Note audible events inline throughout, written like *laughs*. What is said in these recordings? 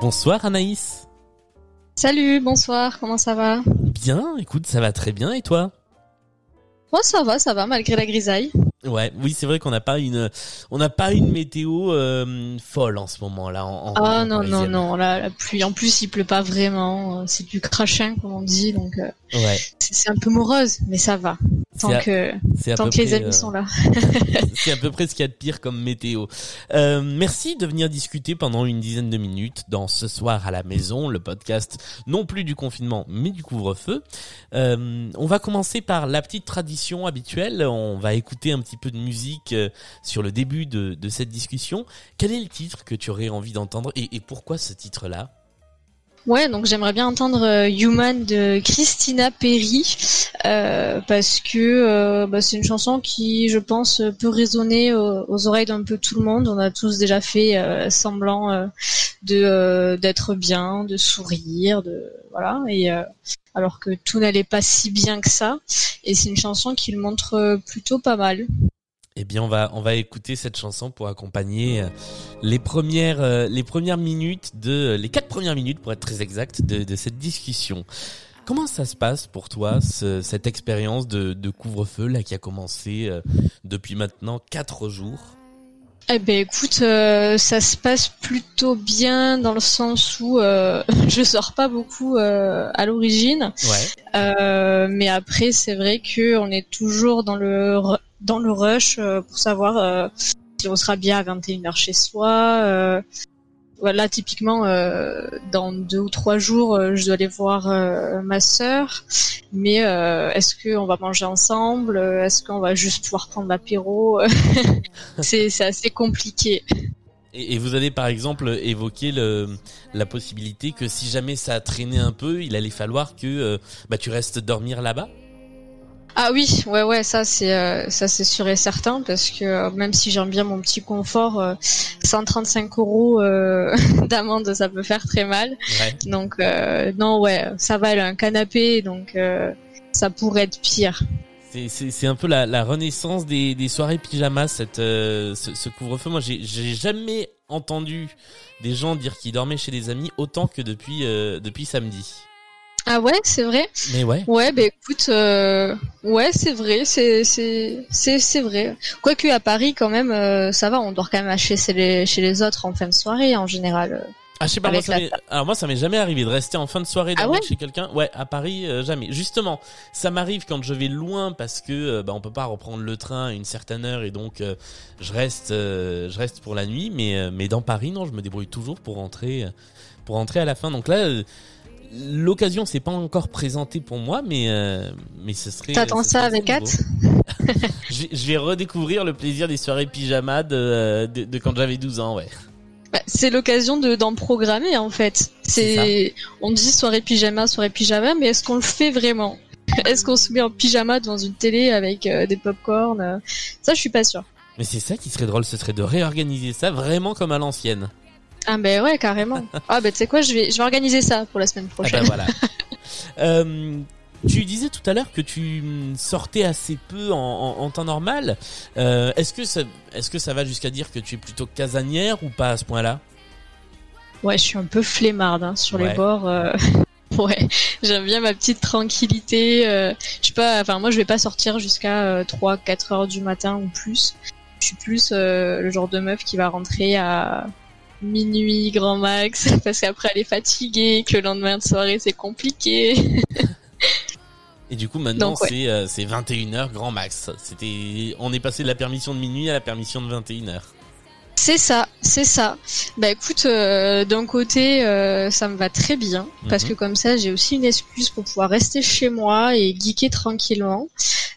Bonsoir Anaïs. Salut, bonsoir, comment ça va? Bien, écoute, ça va très bien et toi? Moi ça va, ça va malgré la grisaille. Ouais, oui, c'est vrai qu'on n'a pas une, on n'a pas une météo euh, folle en ce moment là. En, ah non non non, la, la pluie. En plus, il pleut pas vraiment. C'est du crachin comme on dit, donc euh, ouais. c'est un peu morose, mais ça va tant que tant que les amis euh, sont là. *laughs* c'est à peu près ce qu'il y a de pire comme météo. Euh, merci de venir discuter pendant une dizaine de minutes dans ce soir à la maison, le podcast non plus du confinement mais du couvre-feu. Euh, on va commencer par la petite tradition habituelle. On va écouter un petit peu de musique euh, sur le début de, cette discussion. Quel est le titre que tu aurais envie d'entendre et, pourquoi ce titre-là? Ouais, donc j'aimerais bien entendre euh, Human de Christina Perry euh, parce que bah, c'est une chanson qui, je pense, peut résonner aux, oreilles d'un peu tout le monde. On a tous déjà fait semblant d'être bien, de sourire, de voilà, et alors que tout n'allait pas si bien que ça. Et c'est une chanson qui le montre plutôt pas mal. Eh bien, on va on va écouter cette chanson pour accompagner euh, les premières euh, les premières minutes de les quatre premières minutes pour être très exact de, cette discussion. Comment ça se passe pour toi cette expérience de, de couvre-feu là qui a commencé euh, depuis maintenant quatre jours? Eh ben écoute, ça se passe plutôt bien dans le sens où euh, *laughs* je sors pas beaucoup à l'origine, ouais. mais après c'est vrai que on est toujours dans le dans le rush euh, pour savoir euh, si on sera bien à 21h chez soi. Euh, voilà, typiquement, dans deux ou trois jours, je dois aller voir ma sœur. Mais est-ce qu'on va manger ensemble? Est-ce qu'on va juste pouvoir prendre l'apéro? *laughs* C'est assez compliqué. Et, vous avez par exemple évoqué la possibilité que si jamais ça a traîné un peu, il allait falloir que bah, tu restes dormir là-bas? Ah oui, ouais, ouais, ça c'est euh, ça c'est sûr et certain parce que euh, même si j'aime bien mon petit confort, 135 euh, euros *laughs* d'amende, ça peut faire très mal. Donc non, ouais, ça va, elle a un canapé, donc ça pourrait être pire. C'est un peu la, la renaissance des, des soirées pyjamas, cette, ce, ce couvre-feu. Moi, j'ai jamais entendu des gens dire qu'ils dormaient chez des amis autant que depuis depuis samedi. Ah ouais, c'est vrai. Mais ouais. Ouais, bah écoute, euh, ouais, c'est vrai, c'est c'est c'est c'est vrai. Quoique à Paris quand même, euh, ça va, on dort quand même chez les chez les autres en fin de soirée en général. Ah je sais pas, moi, ça alors moi ça m'est jamais arrivé de rester en fin de soirée ah chez quelqu'un. Ouais, à Paris euh, jamais. Justement, ça m'arrive quand je vais loin parce que bah on peut pas reprendre le train à une certaine heure et donc je reste je reste pour la nuit. Mais mais dans Paris non, je me débrouille toujours pour rentrer pour rentrer à la fin. Donc là l'occasion s'est pas encore présentée pour moi, mais euh, mais ce serait. T'attends ça avec hâte. *laughs* je, vais redécouvrir le plaisir des soirées pyjama de, de, quand j'avais 12 ans, ouais. Bah, c'est l'occasion de d'en programmer en fait. C'est on dit soirée pyjama, soirée pyjama, mais est-ce qu'on le fait vraiment? *laughs* Est-ce qu'on se met en pyjama devant une télé avec euh, des pop-corn euh? Ça, je suis pas sûr. Mais c'est ça qui serait drôle, ce serait de réorganiser ça vraiment comme à l'ancienne. Ah ben ouais, carrément. ah ben tu sais quoi, je vais, je vais organiser ça pour la semaine ah ben prochaine. voilà. *laughs* euh, tu disais tout à l'heure que tu sortais assez peu en, en, temps normal. Euh, est-ce que ça, est-ce que ça va jusqu'à dire que tu es plutôt casanière ou pas à ce point-là? Ouais, je suis un peu flemmarde hein, sur les bords. Euh... *laughs* Ouais, j'aime bien ma petite tranquillité. Euh, je sais pas, enfin moi je vais pas sortir jusqu'à 3 euh, 4 heures du matin ou plus. Je suis plus euh, le genre de meuf qui va rentrer à minuit grand max *laughs* parce qu'après elle est fatiguée, que le lendemain de soirée c'est compliqué. Et du coup maintenant c'est euh, c'est 21h grand max. C'était on est passé de la permission de minuit à la permission de 21h. C'est ça, c'est ça. Bah écoute, euh, d'un côté, euh, ça me va très bien parce mhm. que comme ça, j'ai aussi une excuse pour pouvoir rester chez moi et geeker tranquillement.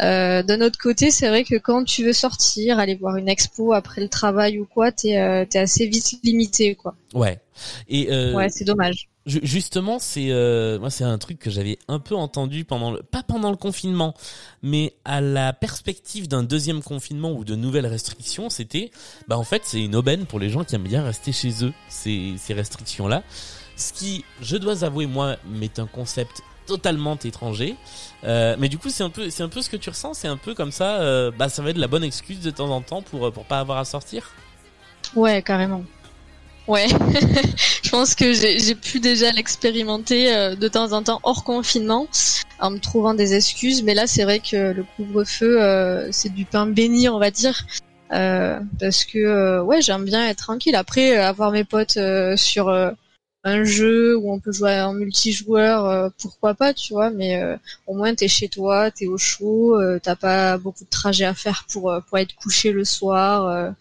Euh, d'un autre côté, c'est vrai que quand tu veux sortir, aller voir une expo après le travail ou quoi, t'es es assez vite limité, quoi. Ouais. Et ouais, c'est dommage. Justement, c'est euh, moi c'est un truc que j'avais un peu entendu pendant le pas pendant le confinement, mais à la perspective d'un deuxième confinement ou de nouvelles restrictions, c'était bah en fait c'est une aubaine pour les gens qui aiment bien rester chez eux ces ces restrictions là, ce qui je dois avouer moi m'est un concept totalement étranger. Euh, mais du coup, c'est un peu, c'est un peu ce que tu ressens. C'est un peu comme ça. Euh, bah, ça va être la bonne excuse de temps en temps pour pour pas avoir à sortir? Ouais, carrément. Ouais, *laughs* je pense que j'ai pu déjà l'expérimenter euh, de temps en temps hors confinement en me trouvant des excuses. Mais là, c'est vrai que le couvre-feu, euh, c'est du pain béni, on va dire. Euh, parce que ouais, j'aime bien être tranquille. Après, avoir mes potes sur un jeu où on peut jouer en multijoueur, pourquoi pas, tu vois. Mais au moins, t'es chez toi, t'es au chaud, t'as pas beaucoup de trajets à faire pour pour être couché le soir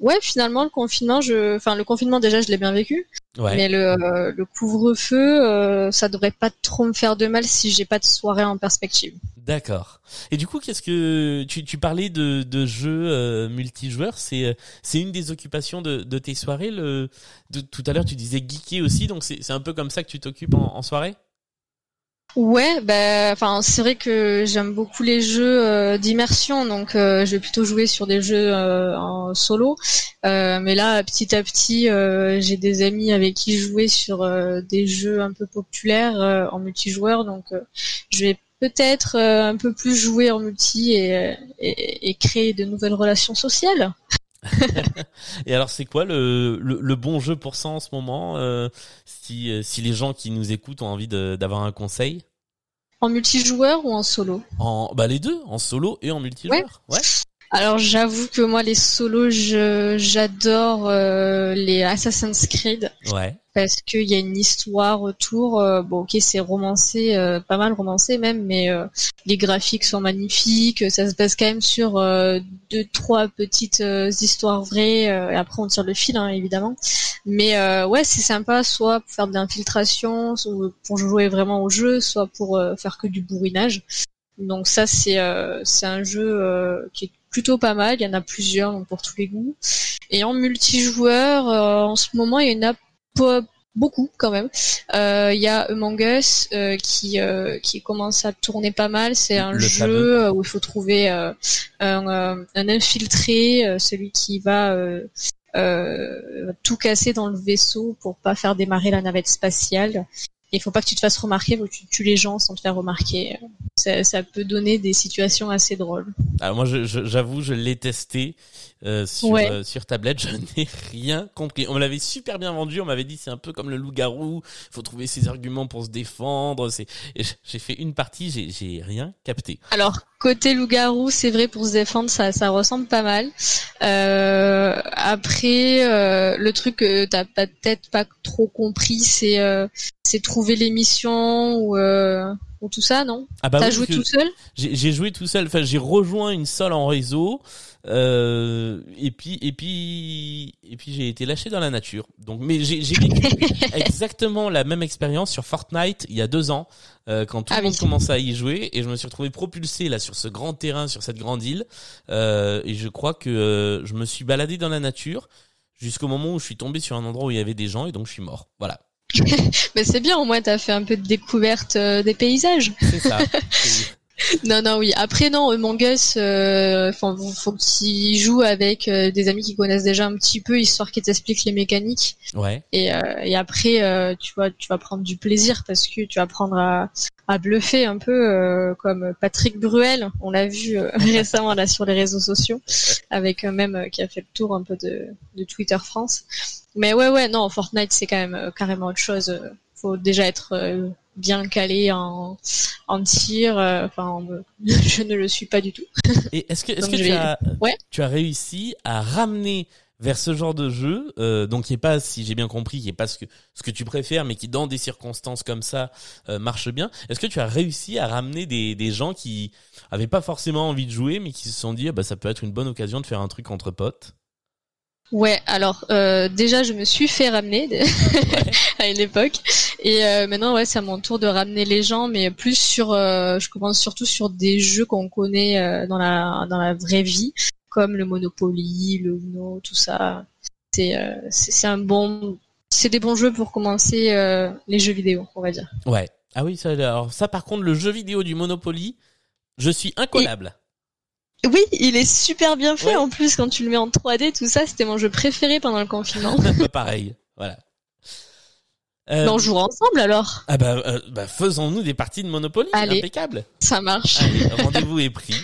ouais, finalement, le confinement, je, enfin, le confinement déjà, je l'ai bien vécu. Mais le, euh, le couvre-feu, euh, ça devrait pas trop me faire de mal si j'ai pas de soirée en perspective. D'accord. Et du coup, qu'est-ce que tu, tu parlais de, de jeux euh, multijoueurs C'est c'est une des occupations de, de tes soirées. Le de, tout à l'heure, tu disais geeker aussi, donc c'est c'est un peu comme ça que tu t'occupes en, en soirée? Ouais, bah, enfin, c'est vrai que j'aime beaucoup les jeux euh, d'immersion, donc euh, je vais plutôt jouer sur des jeux euh, en solo. mais là, petit à petit, j'ai des amis avec qui jouer sur des jeux un peu populaires en multijoueur, donc je vais peut-être un peu plus jouer en multi et, et créer de nouvelles relations sociales. Et alors, c'est quoi le, le, le, bon jeu pour ça en ce moment euh, si, euh, si les gens qui nous écoutent ont envie d'avoir un conseil? En multijoueur ou en solo? En bah les deux, en solo et en multijoueur. Ouais. Alors j'avoue que moi les solos, j'adore euh, les Assassin's Creed. Ouais parce qu'il y a une histoire autour. Euh, bon, ok, c'est romancé, euh, pas mal romancé même, mais euh, les graphiques sont magnifiques. Ça se base quand même sur deux, trois petites histoires vraies. et après, on tire le fil, hein, évidemment. Mais ouais, c'est sympa, soit pour faire de l'infiltration, soit pour jouer vraiment au jeu, soit pour faire que du bourrinage. Donc ça, c'est c'est un jeu qui est plutôt pas mal. Il y en a plusieurs, donc pour tous les goûts. Et en multijoueur, en ce moment, il y en a beaucoup quand même. Euh, il y a Among Us euh, qui euh, qui commence à tourner pas mal. C'est un jeu où il faut trouver un, un, infiltré, celui qui va tout casser dans le vaisseau pour pas faire démarrer la navette spatiale. Il faut pas que tu te fasses remarquer, faut que tu tues les gens sans te faire remarquer. Ça, ça peut donner des situations assez drôles. Alors moi, j'avoue, je, je l'ai testé euh, sur, euh, sur tablette, *laughs* je n'ai rien compris. On me l'avait super bien vendu, on m'avait dit c'est un peu comme le loup-garou, faut trouver ses arguments pour se défendre. C'est, j'ai fait une partie, j'ai, j'ai rien capté. Alors côté loup-garou, c'est vrai pour se défendre, ça, ça ressemble pas mal. Euh, après, euh, le truc que t'as peut-être pas trop compris, c'est c'est trouver l'émission ou ou tout ça, non? Ah bah T'as joué tout seul? J'ai joué tout seul. Enfin, j'ai rejoint une salle en réseau. Euh, et puis et puis et puis j'ai été lâché dans la nature. Donc mais j'ai vécu *laughs* exactement la même expérience sur Fortnite il y a deux ans euh, quand tout le ah monde commençait à y jouer et je me suis retrouvé propulsé là sur ce grand terrain sur cette grande île euh, et je crois que euh, je me suis baladé dans la nature jusqu'au moment où je suis tombé sur un endroit où il y avait des gens et donc je suis mort. Voilà. *laughs* Mais c'est bien au moins t'as fait un peu de découverte euh, des paysages. C'est ça. *laughs* non, non, oui. Après, non, Among Us, euh, faut, faut qu'il joue avec euh, des amis qui connaissent déjà un petit peu, histoire qu'ils t'expliquent les mécaniques. Ouais. Et, euh, et après, euh, tu vois, tu vas prendre du plaisir parce que tu vas apprendre à, à bluffer un peu, comme Patrick Bruel, on l'a vu *laughs* récemment là sur les réseaux sociaux, avec un même qui a fait le tour un peu de, de Twitter France. Mais ouais, ouais, non, Fortnite c'est quand même carrément autre chose. Faut déjà être bien calé en, en tir. Euh, enfin, *laughs* je ne le suis pas du tout. *laughs* Et est-ce que, est-ce que tu, as, tu as réussi à ramener vers ce genre de jeu, euh, donc qui est pas, si j'ai bien compris, qui est pas ce que ce que tu préfères, mais qui dans des circonstances comme ça euh, marche bien. Est-ce que tu as réussi à ramener des, des gens qui avaient pas forcément envie de jouer, mais qui se sont dit, ah bah ça peut être une bonne occasion de faire un truc entre potes? Ouais, alors euh, déjà je me suis fait ramener *laughs* à une époque et euh, maintenant ouais c'est à mon tour de ramener les gens mais plus sur euh, je commence surtout sur des jeux qu'on connaît dans la dans la vraie vie comme le Monopoly, le Uno, tout ça. C'est c'est un bon c'est des bons jeux pour commencer les jeux vidéo, on va dire. Ouais. Ah oui, ça, alors ça par contre, le jeu vidéo du Monopoly, je suis incollable. Oui, il est super bien fait en plus quand tu le mets en 3D, tout ça, c'était mon jeu préféré pendant le confinement. Pareil, voilà. Euh, on jouera ensemble alors. Ah bah, euh, bah faisons-nous des parties de Monopoly, Allez, impeccable. Ça marche. rendez-vous est pris.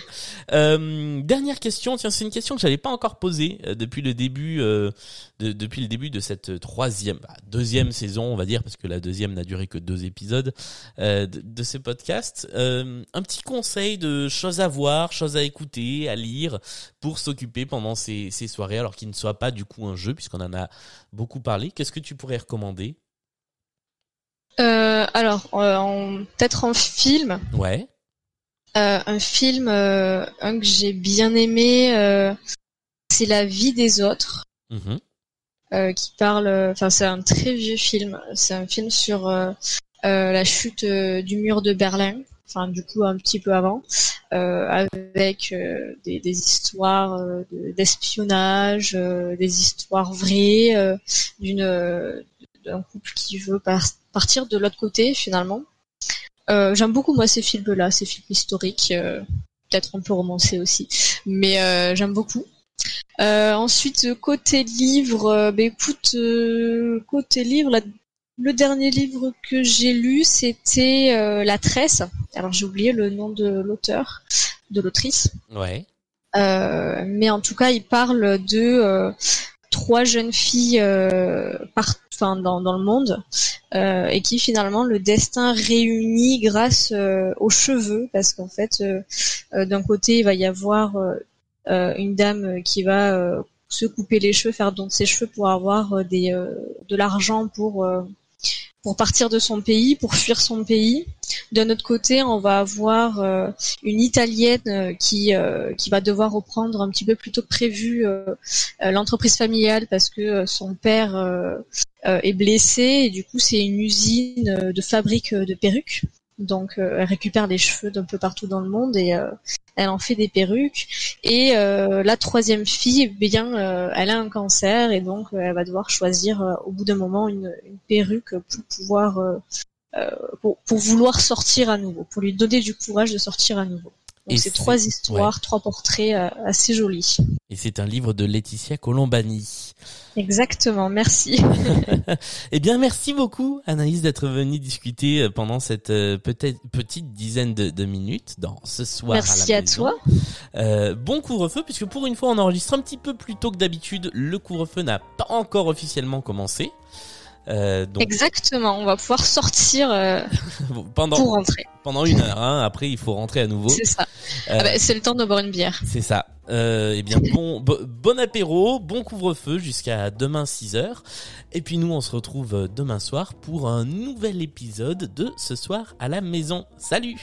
Euh, dernière question, tiens, c'est une question que j'avais pas encore posée euh, depuis le début, de, depuis le début de cette troisième, bah, deuxième saison, on va dire, parce que la deuxième n'a duré que deux épisodes de, de, ce podcast. un petit conseil de choses à voir, choses à écouter, à lire pour s'occuper pendant ces, ces soirées, alors qu'il ne soit pas du coup un jeu, puisqu'on en a beaucoup parlé. Qu'est-ce que tu pourrais recommander euh, alors, euh, peut-être en film. Ouais. Euh, un film, euh, un que j'ai bien aimé, euh, c'est La vie des autres, mm-hmm. qui parle. Enfin, c'est un très vieux film. C'est un film sur la chute du mur de Berlin. Enfin, du coup, un petit peu avant, avec des, des, histoires d'espionnage, des histoires vraies, d'une d'un couple qui veut partir de l'autre côté finalement. Euh, j'aime beaucoup moi ces films-là, ces films historiques, euh, peut-être un peu romancés aussi, mais euh, j'aime beaucoup. ensuite côté livre, bah, écoute, côté livre, le dernier livre que j'ai lu c'était La Tresse. Alors j'ai oublié le nom de l'auteur, de l'autrice. Ouais. mais en tout cas, il parle de trois jeunes filles euh, enfin, dans, dans le monde euh, et qui finalement le destin réunit grâce euh, aux cheveux parce qu'en fait d'un côté il va y avoir une dame qui va se couper les cheveux, faire don de ses cheveux pour avoir des de l'argent pour pour partir de son pays, pour fuir son pays. D'un autre côté, on va avoir euh, une Italienne euh, qui euh, qui va devoir reprendre un petit peu plus tôt que prévu l'entreprise familiale parce que son père est blessé et du coup c'est une usine de fabrique de perruques. Donc elle récupère les cheveux d'un peu partout dans le monde et elle en fait des perruques. Et euh, la troisième fille, eh bien, euh, elle a un cancer et donc euh, elle va devoir choisir au bout d'un moment une, perruque pour pouvoir, pour, vouloir sortir à nouveau, pour lui donner du courage de sortir à nouveau. Donc c'est trois histoires, trois portraits assez jolis. Et c'est un livre de Laetitia Colombani. Exactement, merci. *laughs* eh bien, merci beaucoup, Anaïs, d'être venue discuter euh, pendant cette euh, peut-être petite dizaine de, minutes dans ce soir. Merci à, la à toi. Euh, bon couvre-feu, puisque pour une fois, on enregistre un petit peu plus tôt que d'habitude. Le couvre-feu n'a pas encore officiellement commencé. Euh, donc... Exactement, on va pouvoir sortir euh, *laughs* pendant, pour rentrer. Pendant une heure, hein. après il faut rentrer à nouveau. C'est ça. Euh, ah bah, c'est le temps de boire une bière. C'est ça. Eh bien bon, bon apéro, bon couvre-feu jusqu'à demain 6 heures. Et puis nous on se retrouve demain soir pour un nouvel épisode de Ce soir à la maison. Salut